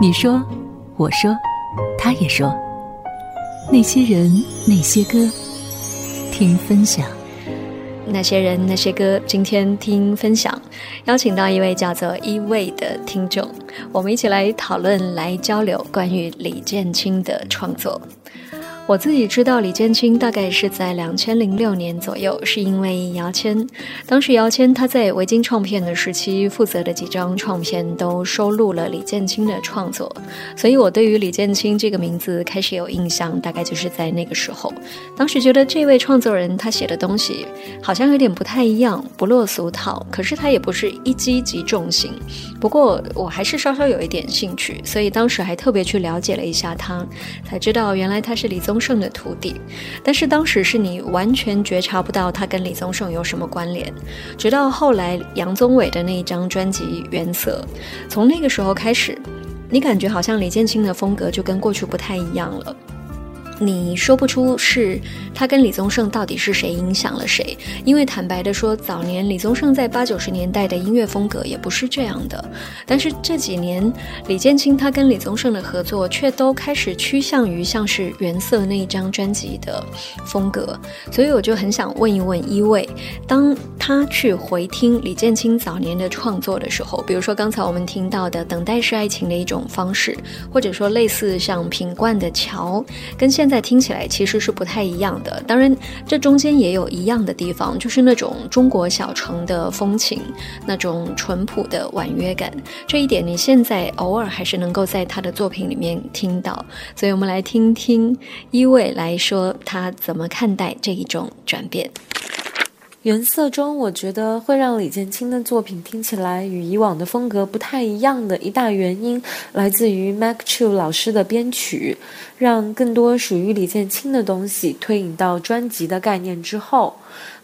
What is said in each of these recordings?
你说，我说，他也说，那些人，那些歌，听分享。那些人，那些歌，今天听分享，邀请到一位叫做一位的听众，我们一起来讨论，来交流关于李建清的创作。我自己知道李建清大概是在两千零六年左右，是因为姚谦。当时姚谦他在维京唱片的时期负责的几张唱片都收录了李建清的创作，所以我对于李建清这个名字开始有印象，大概就是在那个时候。当时觉得这位创作人他写的东西好像有点不太一样，不落俗套，可是他也不是一击即中型。不过我还是稍稍有一点兴趣，所以当时还特别去了解了一下他，才知道原来他是李宗。盛的徒弟，但是当时是你完全觉察不到他跟李宗盛有什么关联，直到后来杨宗纬的那一张专辑《原则》，从那个时候开始，你感觉好像李建清的风格就跟过去不太一样了。你说不出是他跟李宗盛到底是谁影响了谁，因为坦白的说，早年李宗盛在八九十年代的音乐风格也不是这样的。但是这几年李建清他跟李宗盛的合作却都开始趋向于像是《原色》那一张专辑的风格，所以我就很想问一问一位，当他去回听李建清早年的创作的时候，比如说刚才我们听到的《等待是爱情的一种方式》，或者说类似像品冠的《桥》，跟现在听起来其实是不太一样的，当然这中间也有一样的地方，就是那种中国小城的风情，那种淳朴的婉约感，这一点你现在偶尔还是能够在他的作品里面听到。所以我们来听听一位来说他怎么看待这一种转变。原色中，我觉得会让李建清的作品听起来与以往的风格不太一样的一大原因，来自于 Mac Chu 老师的编曲，让更多属于李建清的东西推引到专辑的概念之后。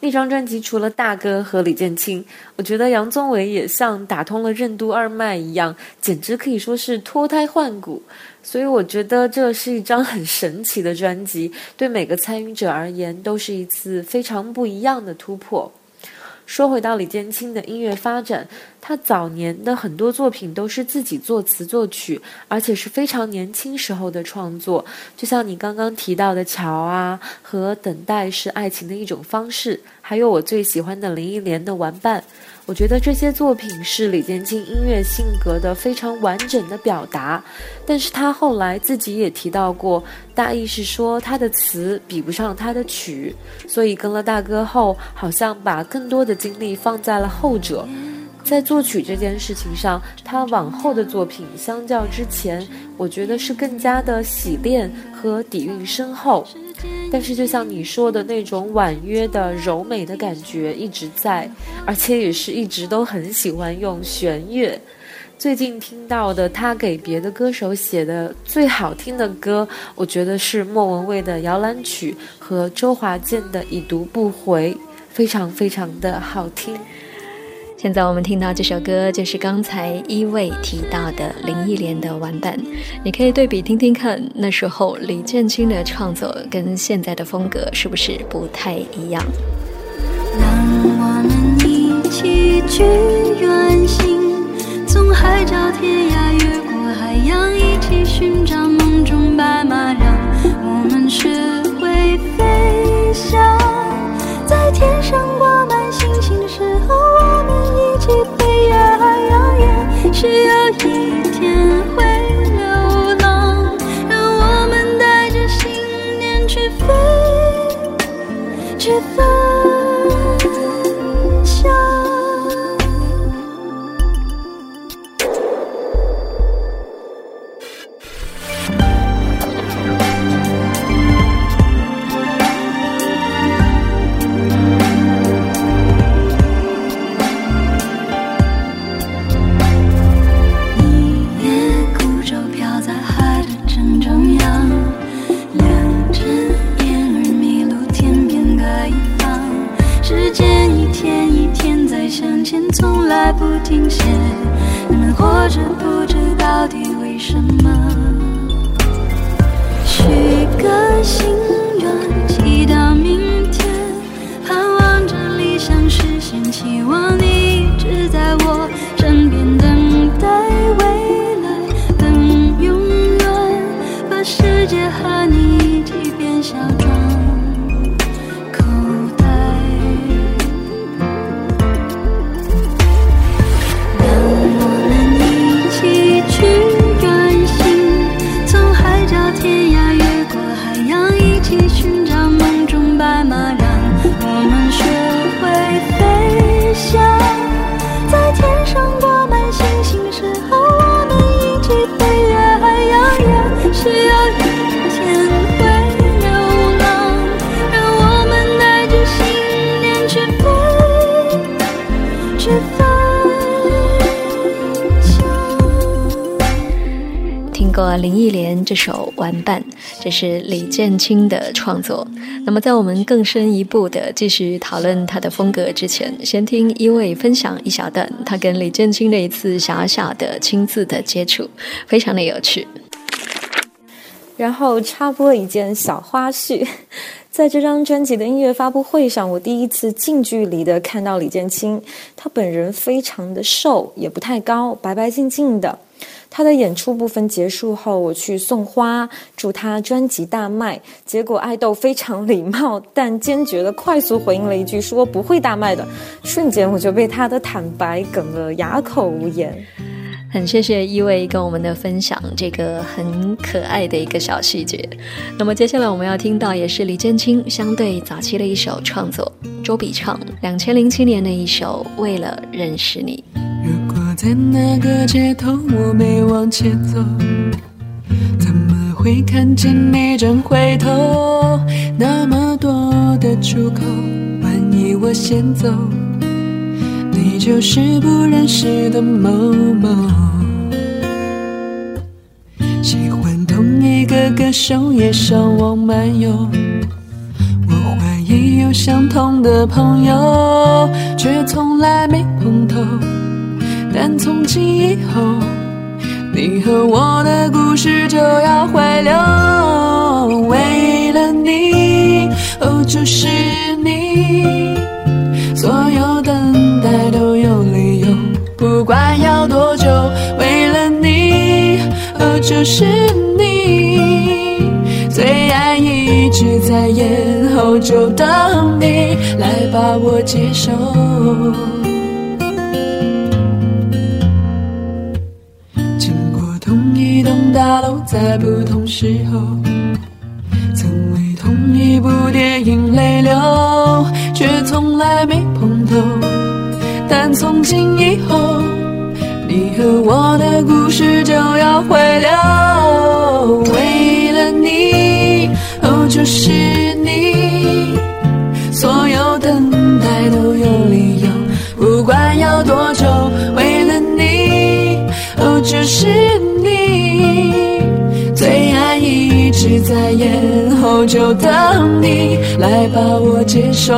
那张专辑除了大哥和李建清，我觉得杨宗纬也像打通了任督二脉一样，简直可以说是脱胎换骨。所以我觉得这是一张很神奇的专辑，对每个参与者而言都是一次非常不一样的突破。说回到李建清的音乐发展，他早年的很多作品都是自己作词作曲，而且是非常年轻时候的创作，就像你刚刚提到的《桥》啊，和《等待是爱情的一种方式》，还有我最喜欢的林忆莲的《玩伴》。我觉得这些作品是李建清音乐性格的非常完整的表达，但是他后来自己也提到过，大意是说他的词比不上他的曲，所以跟了大哥后，好像把更多的精力放在了后者。在作曲这件事情上，他往后的作品相较之前，我觉得是更加的洗练和底蕴深厚。但是就像你说的那种婉约的柔美的感觉一直在，而且也是一直都很喜欢用弦乐。最近听到的他给别的歌手写的最好听的歌，我觉得是莫文蔚的摇篮曲和周华健的已读不回，非常非常的好听。现在我们听到这首歌，就是刚才一位提到的林忆莲的《玩伴》，你可以对比听听看，那时候李建清的创作跟现在的风格是不是不太一样？让我们一起去远行，从海角天涯越过海洋，一起寻找梦中白马，让我们学会飞翔，she 惊险，人们活着不知到底为什么，许个心。听过林忆莲这首《玩伴》，这是李建清的创作。那么在我们更深一步的继续讨论他的风格之前，先听一位分享一小段他跟李建清的一次小小的、亲自的接触，非常的有趣。然后插播一件小花絮。在这张专辑的音乐发布会上，我第一次近距离的看到李建清。他本人非常的瘦，也不太高，白白净净的。他的演出部分结束后，我去送花，祝他专辑大卖。结果爱豆非常礼貌，但坚决的快速回应了一句说不会大卖的。瞬间我就被他的坦白梗得哑口无言。很谢谢一位跟我们的分享，这个很可爱的一个小细节。那么接下来我们要听到也是李建清相对早期的一首创作，周笔畅两千零七年的一首《为了认识你》。如果在那个街头我没往前走，怎么会看见你正回头？那么多的出口，万一我先走，你就是不认识的某某。喜欢同一个歌手也上网漫游，我怀疑有相同的朋友，却从来没碰头。但从今以后，你和我的故事就要回流。为了你，哦，就是你，等待都有理由，不管要多久。为了你，就是。你。最爱一直在咽喉，就等你来把我接受。经过同一栋大楼，在不同时候，曾为同一部电影泪流，却从来没碰头。从今以后，你和我的故事就要回流。为了你。哦就是你，所有等待都有理由，不管要多久，为了你，哦，就是你，最爱一直在延后，就等你来把我接受。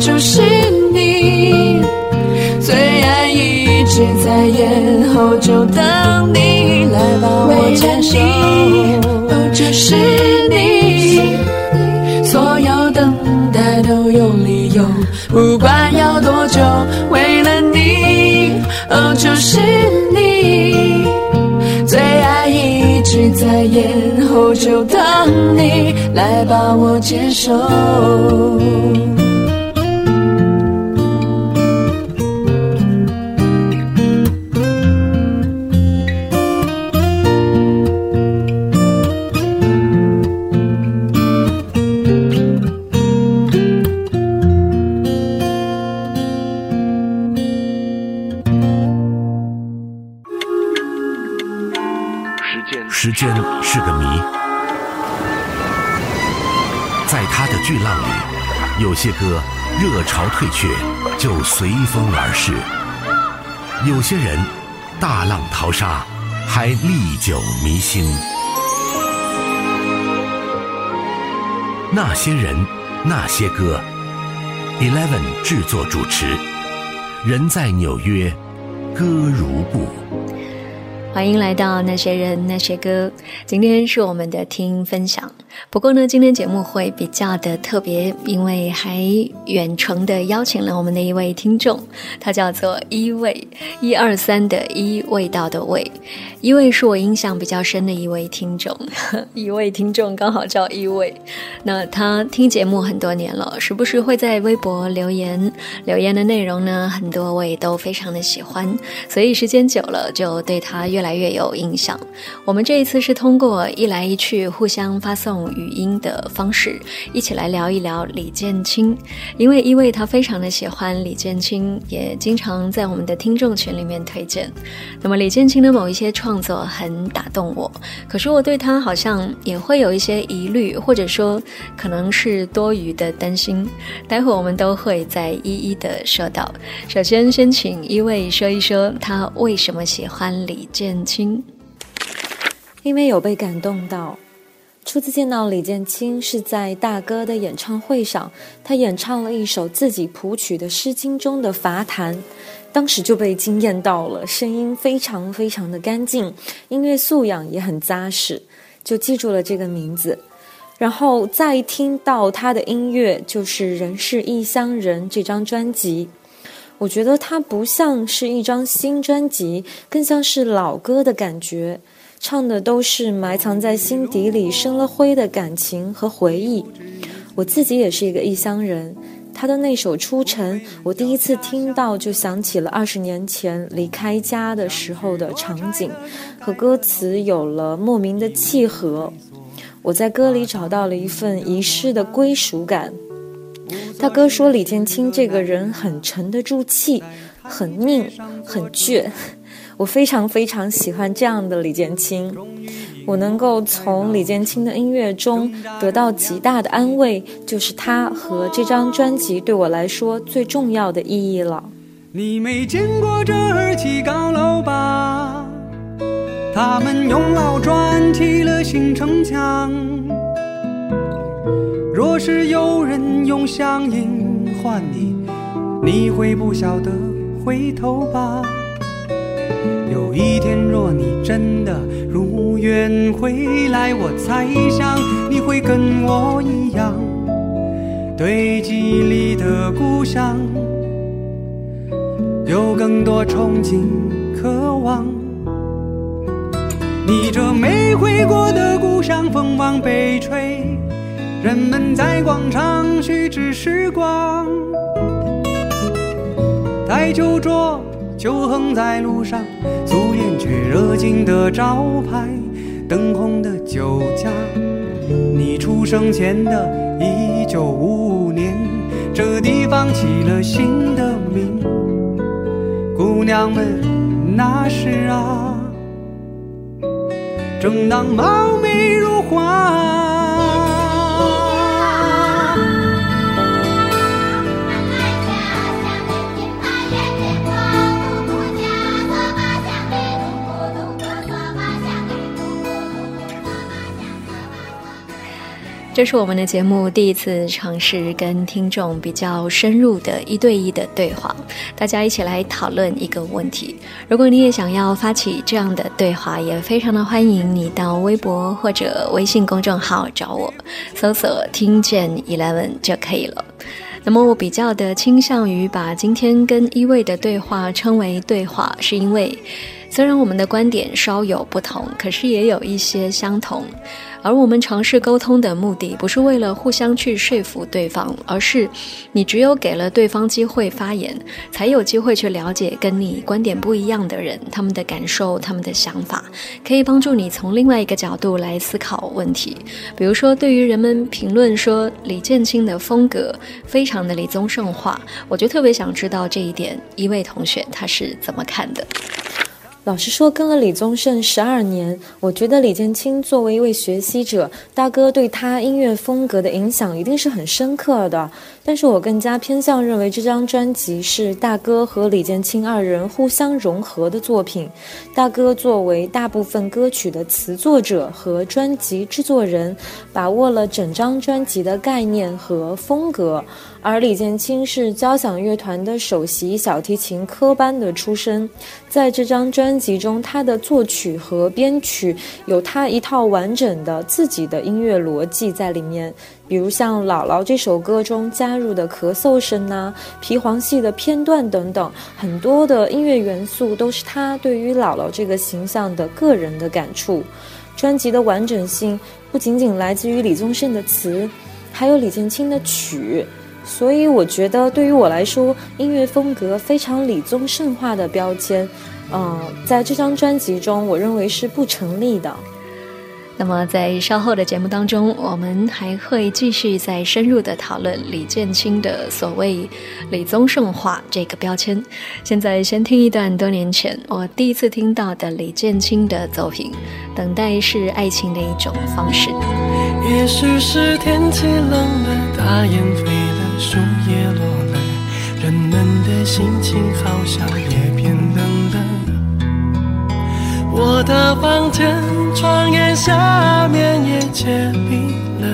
就是你，最爱一直在延后，就等你来把我接受，哦，就是你，所有等待都有理由，不管要多久，为了你，哦，就是你，最爱一直在延后，就等你来把我接受。是个谜，在他的巨浪里有些歌热潮退却，就随风而逝；有些人大浪淘沙，还历久弥新。那些人，那些歌，Eleven 制作主持，人在纽约，歌如故。欢迎来到那些人那些歌，今天是我们的听分享。不过呢，今天节目会比较的特别，因为还远程的邀请了我们的一位听众，他叫做一味一二三的一味道的味，一味是我印象比较深的一位听众，一位听众刚好叫一味。那他听节目很多年了，时不时会在微博留言，留言的内容呢，很多我也都非常的喜欢，所以时间久了就对他越来越有印象。我们这一次是通过一来一去互相发送。用语音的方式，一起来聊一聊李建清。因为一位他非常的喜欢李建清，也经常在我们的听众群里面推荐。那么李建清的某一些创作很打动我，可是我对他好像也会有一些疑虑，或者说可能是多余的担心。待会我们都会再一一的说到。首先，先请一位说一说他为什么喜欢李建清，因为有被感动到。初次见到李建清是在大哥的演唱会上，他演唱了一首自己谱曲的《诗经》中的罚坛，当时就被惊艳到了，声音非常非常的干净，音乐素养也很扎实，就记住了这个名字。然后再听到他的音乐，就是《人是异乡人》这张专辑，我觉得它不像是一张新专辑，更像是老歌的感觉。唱的都是埋藏在心底里生了灰的感情和回忆。我自己也是一个异乡人，他的那首《出尘》，我第一次听到就想起了二十年前离开家的时候的场景，和歌词有了莫名的契合。我在歌里找到了一份遗失的归属感。大哥说李建清这个人很沉得住气，很拧，很倔。我非常非常喜欢这样的李建清，我能够从李建清的音乐中得到极大的安慰，就是他和这张专辑对我来说最重要的意义了。你没见过这儿起高楼吧？他们用老砖砌了新城墙。若是有人用乡音唤你，你会不晓得回头吧？有一天，若你真的如愿回来，我猜想你会跟我一样，对记忆里的故乡有更多憧憬、渴望。你这没回过的故乡，风往北吹，人们在广场虚掷时光，台球桌。就横在路上，素颜却热情的招牌，灯红的酒家。你出生前的一九五五年，这地方起了新的名。姑娘们那时啊，正当貌美如花。这是我们的节目第一次尝试跟听众比较深入的一对一的对话，大家一起来讨论一个问题。如果你也想要发起这样的对话，也非常的欢迎你到微博或者微信公众号找我，搜索“听见 Eleven” 就可以了。那么我比较的倾向于把今天跟一位的对话称为对话，是因为虽然我们的观点稍有不同，可是也有一些相同。而我们尝试沟通的目的，不是为了互相去说服对方，而是你只有给了对方机会发言，才有机会去了解跟你观点不一样的人，他们的感受、他们的想法，可以帮助你从另外一个角度来思考问题。比如说，对于人们评论说李建清的风格非常的李宗盛化，我就特别想知道这一点，一位同学他是怎么看的。老实说，跟了李宗盛十二年，我觉得李建清作为一位学习者，大哥对他音乐风格的影响一定是很深刻的。但是我更加偏向认为这张专辑是大哥和李建清二人互相融合的作品。大哥作为大部分歌曲的词作者和专辑制作人，把握了整张专辑的概念和风格。而李建清是交响乐团的首席小提琴科班的出身，在这张专辑中，他的作曲和编曲有他一套完整的自己的音乐逻辑在里面。比如像《姥姥》这首歌中加入的咳嗽声呐、皮黄戏的片段等等，很多的音乐元素都是他对于姥姥这个形象的个人的感触。专辑的完整性不仅仅来自于李宗盛的词，还有李建清的曲。所以我觉得，对于我来说，音乐风格非常李宗盛化的标签，呃，在这张专辑中，我认为是不成立的。那么，在稍后的节目当中，我们还会继续再深入的讨论李建清的所谓“李宗盛化”这个标签。现在先听一段多年前我第一次听到的李建清的作品，《等待是爱情的一种方式》。也许是天气冷了，大雁飞了，树叶落了，人们的心情好像也变冷了。我的房间窗沿下面也结冰了，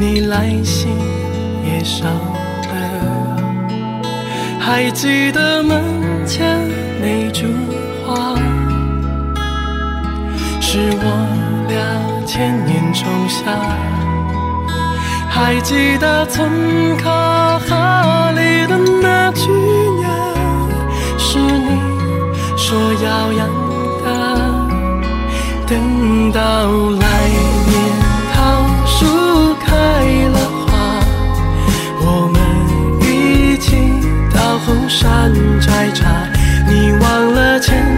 你来信也少了。还记得门前那株花，是我俩千年种下。还记得村口河里的那句鸟，是你说要养。等到来年桃树开了花，我们一起到后山摘茶。你忘了前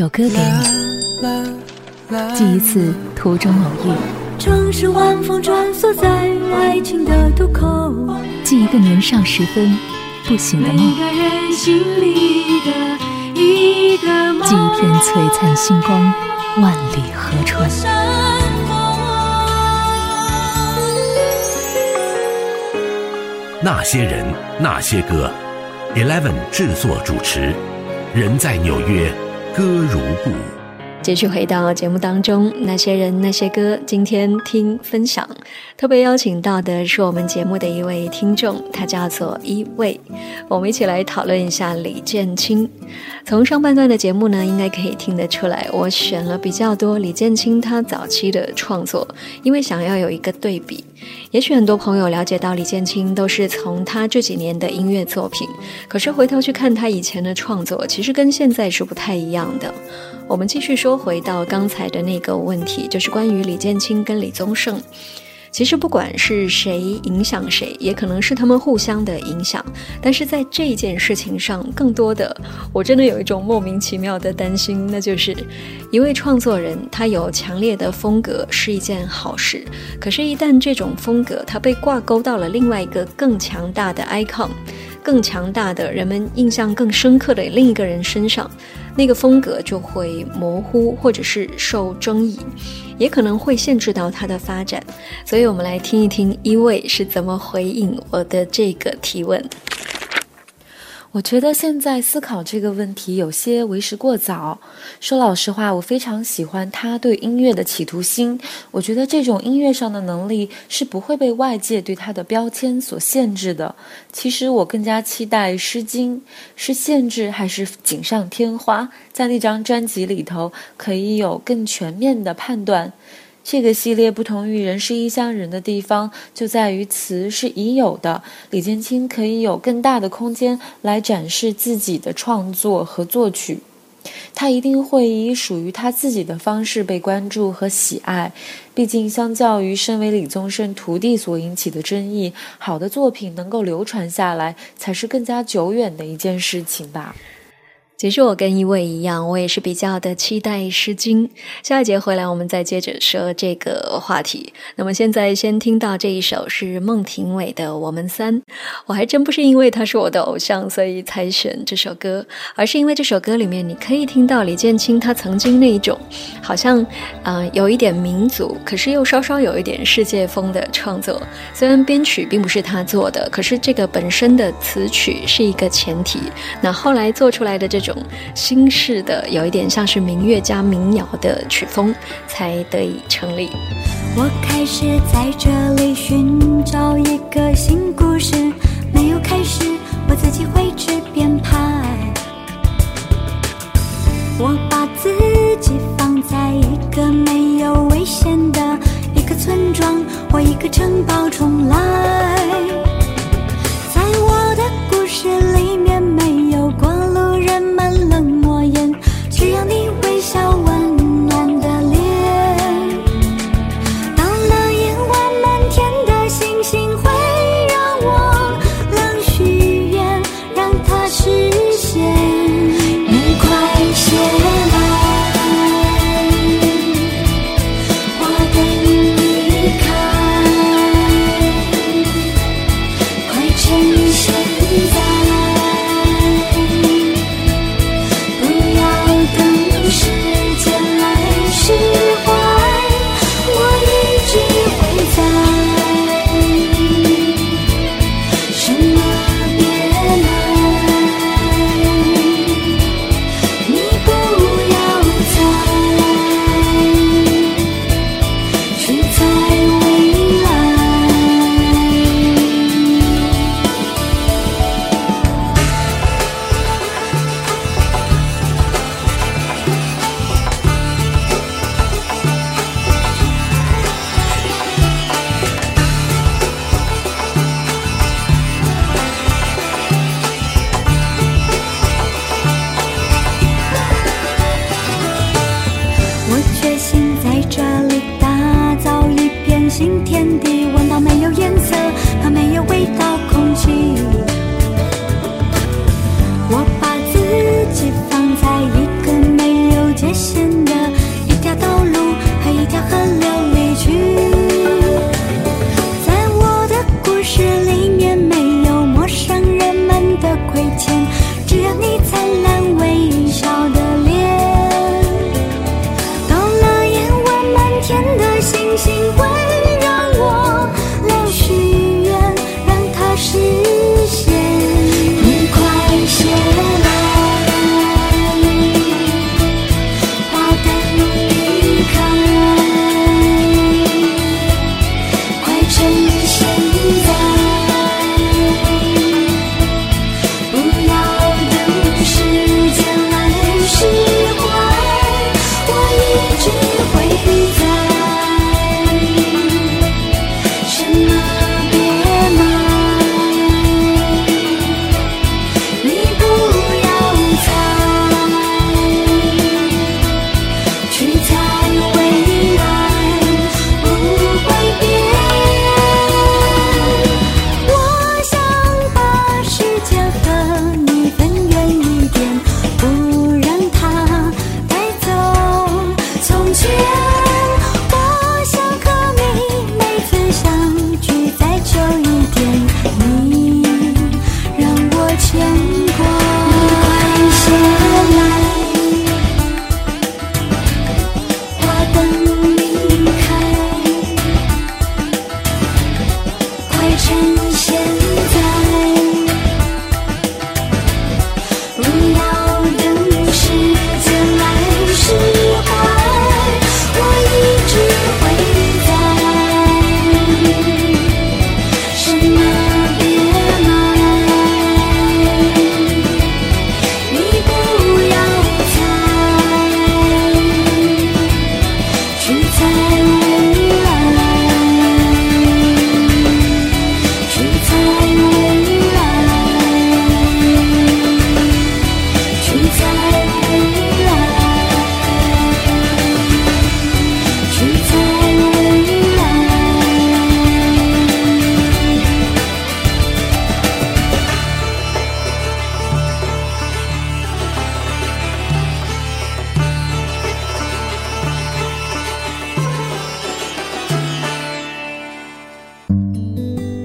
首歌给你，记一次途中偶遇。城市晚风穿梭在爱情的渡口，记一个年少时分不醒的梦。每个人心里的一个梦。记一片璀璨星光，万里河川。那些人，那些歌，Eleven 制作主持，人在纽约。歌如故。继续回到节目当中，那些人那些歌，今天听分享，特别邀请到的是我们节目的一位听众，他叫做一位，我们一起来讨论一下李建清。从上半段的节目呢，应该可以听得出来，我选了比较多李建清他早期的创作，因为想要有一个对比。也许很多朋友了解到李建清都是从他这几年的音乐作品，可是回头去看他以前的创作，其实跟现在是不太一样的。我们继续说回到刚才的那个问题，就是关于李建清跟李宗盛。其实不管是谁影响谁，也可能是他们互相的影响。但是在这件事情上，更多的我真的有一种莫名其妙的担心，那就是一位创作人他有强烈的风格是一件好事，可是，一旦这种风格它被挂钩到了另外一个更强大的 icon。更强大的人们印象更深刻的另一个人身上，那个风格就会模糊，或者是受争议，也可能会限制到它的发展。所以，我们来听一听一位是怎么回应我的这个提问。我觉得现在思考这个问题有些为时过早。说老实话，我非常喜欢他对音乐的企图心。我觉得这种音乐上的能力是不会被外界对他的标签所限制的。其实我更加期待《诗经》，是限制还是锦上添花，在那张专辑里头可以有更全面的判断。这个系列不同于《人是异乡人》的地方，就在于词是已有的，李建清可以有更大的空间来展示自己的创作和作曲。他一定会以属于他自己的方式被关注和喜爱。毕竟，相较于身为李宗盛徒弟所引起的争议，好的作品能够流传下来，才是更加久远的一件事情吧。其实我跟一位一样，我也是比较的期待《诗经》。下一节回来，我们再接着说这个话题。那么现在先听到这一首是孟庭苇的《我们三》。我还真不是因为他是我的偶像，所以才选这首歌，而是因为这首歌里面你可以听到李建清他曾经那一种，好像嗯有一点民族，可是又稍稍有一点世界风的创作。虽然编曲并不是他做的，可是这个本身的词曲是一个前提。那后来做出来的这种。新式的，有一点像是民乐加民谣的曲风，才得以成立。我开始在这里寻找一个新故事，没有开始，我自己会去编排。我把自己放在一个没有危险的一个村庄或一个城堡重来，在我的故事里面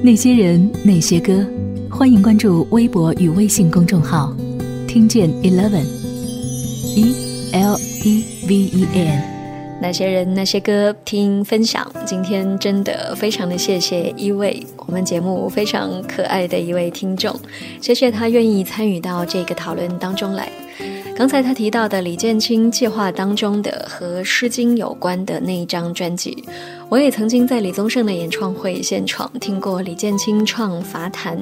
那些人，那些歌，欢迎关注微博与微信公众号，听见 Eleven，E L E V E N。那些人，那些歌，听分享。今天真的非常的谢谢一位我们节目非常可爱的一位听众，谢谢他愿意参与到这个讨论当中来。刚才他提到的李建清计划当中的和《诗经》有关的那一张专辑，我也曾经在李宗盛的演唱会现场听过李建清唱《伐檀》。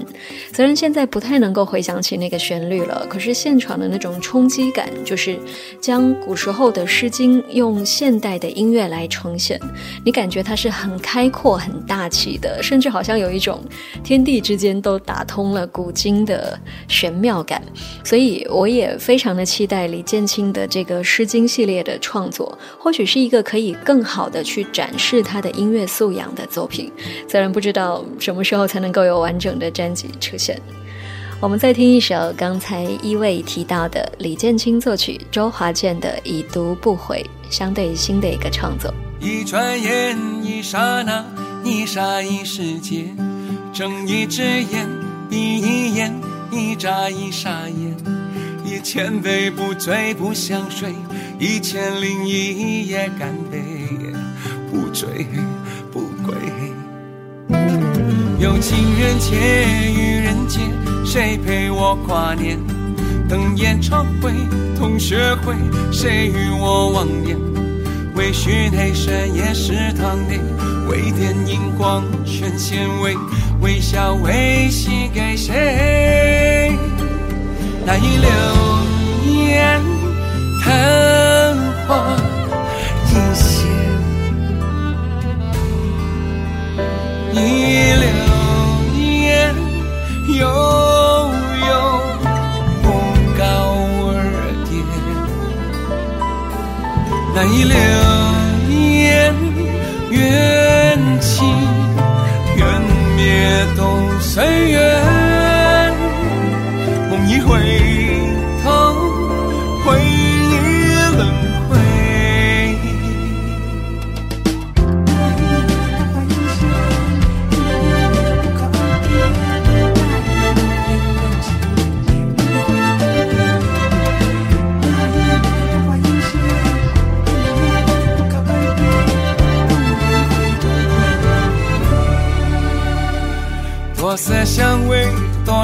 虽然现在不太能够回想起那个旋律了，可是现场的那种冲击感，就是将古时候的《诗经》用现代的音乐来呈现，你感觉它是很开阔、很大气的，甚至好像有一种天地之间都打通了古今的玄妙感。所以我也非常的期。待李建清的这个《诗经》系列的创作，或许是一个可以更好的去展示它他的音乐素养的作品。虽然不知道什么时候才能够有完整的专辑出现。我们再听一首刚才一位提到的李建清作曲、周华健的《已读不回》，相对新的一个创作。一转眼，一刹那，一霎一世界，睁一只眼，闭一眼，一眨一眨眼。一千杯不醉不想睡，一千零一夜干杯，不醉不归。有情人节愚人节，谁陪我挂念？等演唱会同学会，谁与我忘年？微醺内深夜食堂内，微电影光全显微，微笑微喜给谁？那一流年，昙花一流年，悠悠不告而别。那一流年，缘起缘灭都随缘。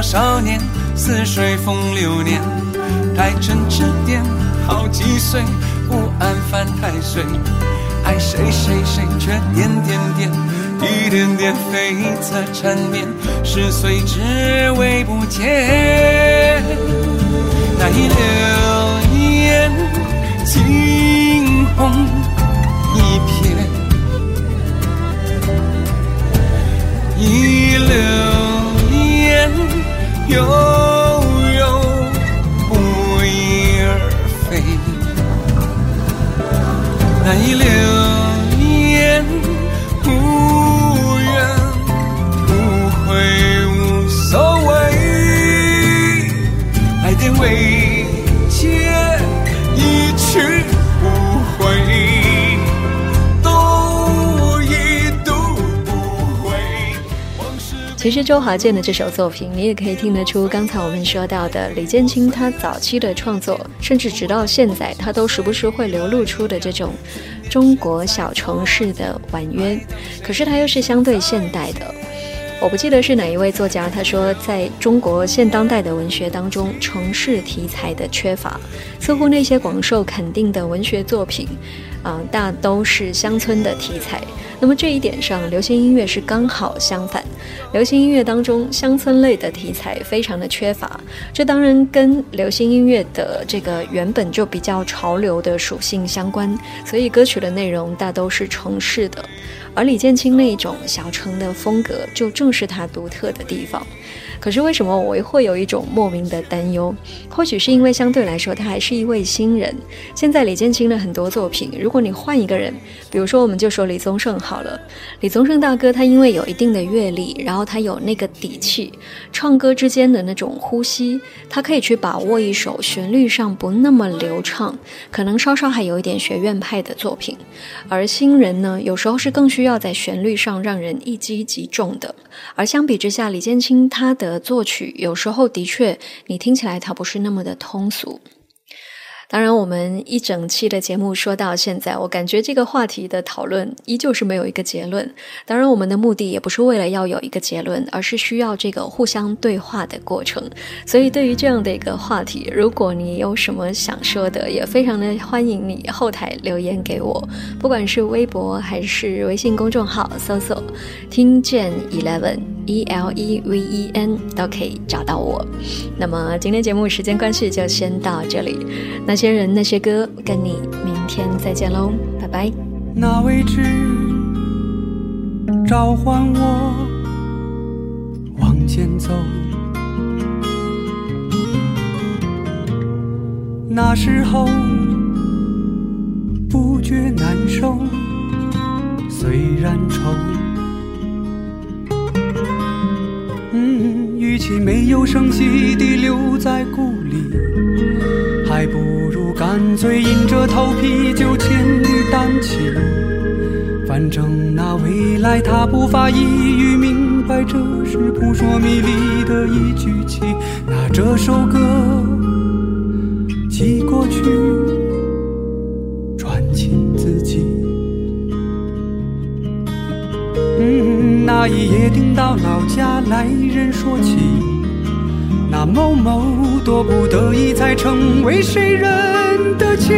少年？似水风流年，待成指点，好几岁，不安犯太岁。爱谁谁谁，却点点点，一点点悱恻缠绵，十岁只为不见。那一流年，惊鸿悠悠不翼而飞。难以留其实周华健的这首作品，你也可以听得出，刚才我们说到的李建清他早期的创作，甚至直到现在，他都时不时会流露出的这种。中国小城市的婉约，可是他又是相对现代的。我不记得是哪一位作家，他说，在中国现当代的文学当中，城市题材的缺乏，似乎那些广受肯定的文学作品，啊，大都是乡村的题材。那么这一点上，流行音乐是刚好相反。流行音乐当中，乡村类的题材非常的缺乏。这当然跟流行音乐的这个原本就比较潮流的属性相关，所以歌曲的内容大都是城市的。而李建清那种小城的风格，就正是他独特的地方。可是为什么我会有一种莫名的担忧？或许是因为相对来说，他还是一位新人。现在李建清的很多作品，如果你换一个人，比如说我们就说李宗盛好了，李宗盛大哥他因为有一定的阅历，然后他有那个底气，唱歌之间的那种呼吸，他可以去把握一首旋律上不那么流畅，可能稍稍还有一点学院派的作品。而新人呢，有时候是更需要在旋律上让人一击即中的。而相比之下，李建清他的作曲有时候的确，你听起来他不是那么的通俗。当然，我们一整期的节目说到现在，我感觉这个话题的讨论依旧是没有一个结论。当然，我们的目的也不是为了要有一个结论，而是需要这个互相对话的过程。所以，对于这样的一个话题，如果你有什么想说的，也非常的欢迎你后台留言给我，不管是微博还是微信公众号，搜索“听见 Eleven E L E V E N” 都可以找到我。那么，今天节目时间关系就先到这里。那。些人那些歌，跟你明天再见喽，拜拜。那位置召唤我往前走，那时候不觉难受，虽然愁。与其没有声息地留在故里，还不如。干脆硬着头皮就千里单骑，反正那未来他不发一语明白，这是扑朔迷离的一句棋。那这首歌寄过去，一夜听到老家来人说起，那某某多不得已才成为谁人。得妻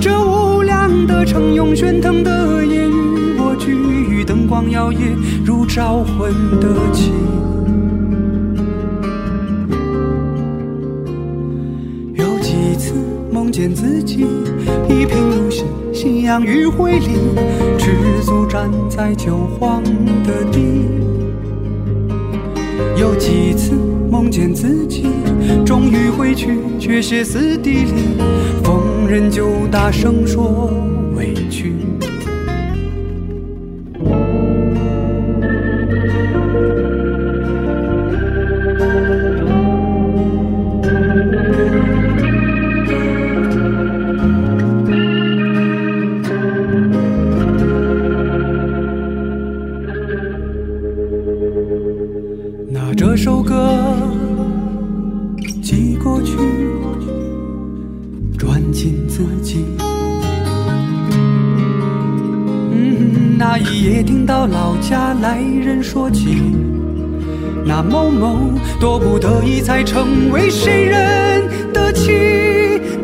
这无量的城，用喧腾的夜与我聚，灯光摇曳如招魂的旗。有几次梦见自己一贫如洗，夕阳余晖里，赤足站在旧荒的地。有几次。梦见自己终于回去，却歇斯底里，逢人就大声说人说起，那某某多不得已才成为谁人的妻。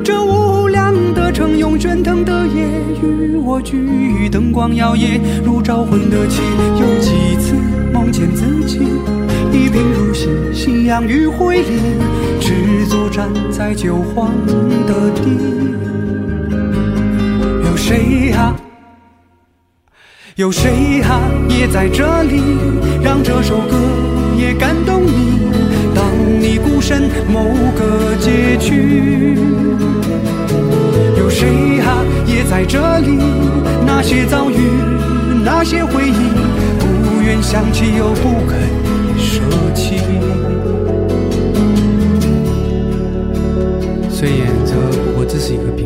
这无量的城，用喧腾的夜与我聚，灯光摇曳如招魂的旗。有几次梦见自己一贫如洗，夕阳余晖里，赤足站在旧荒的地。有谁啊？有谁啊，也在这里，让这首歌也感动你？当你孤身某个街区，有谁啊，也在这里？那些遭遇，那些回忆，不愿想起又不肯舍弃。虽然这我只是一个。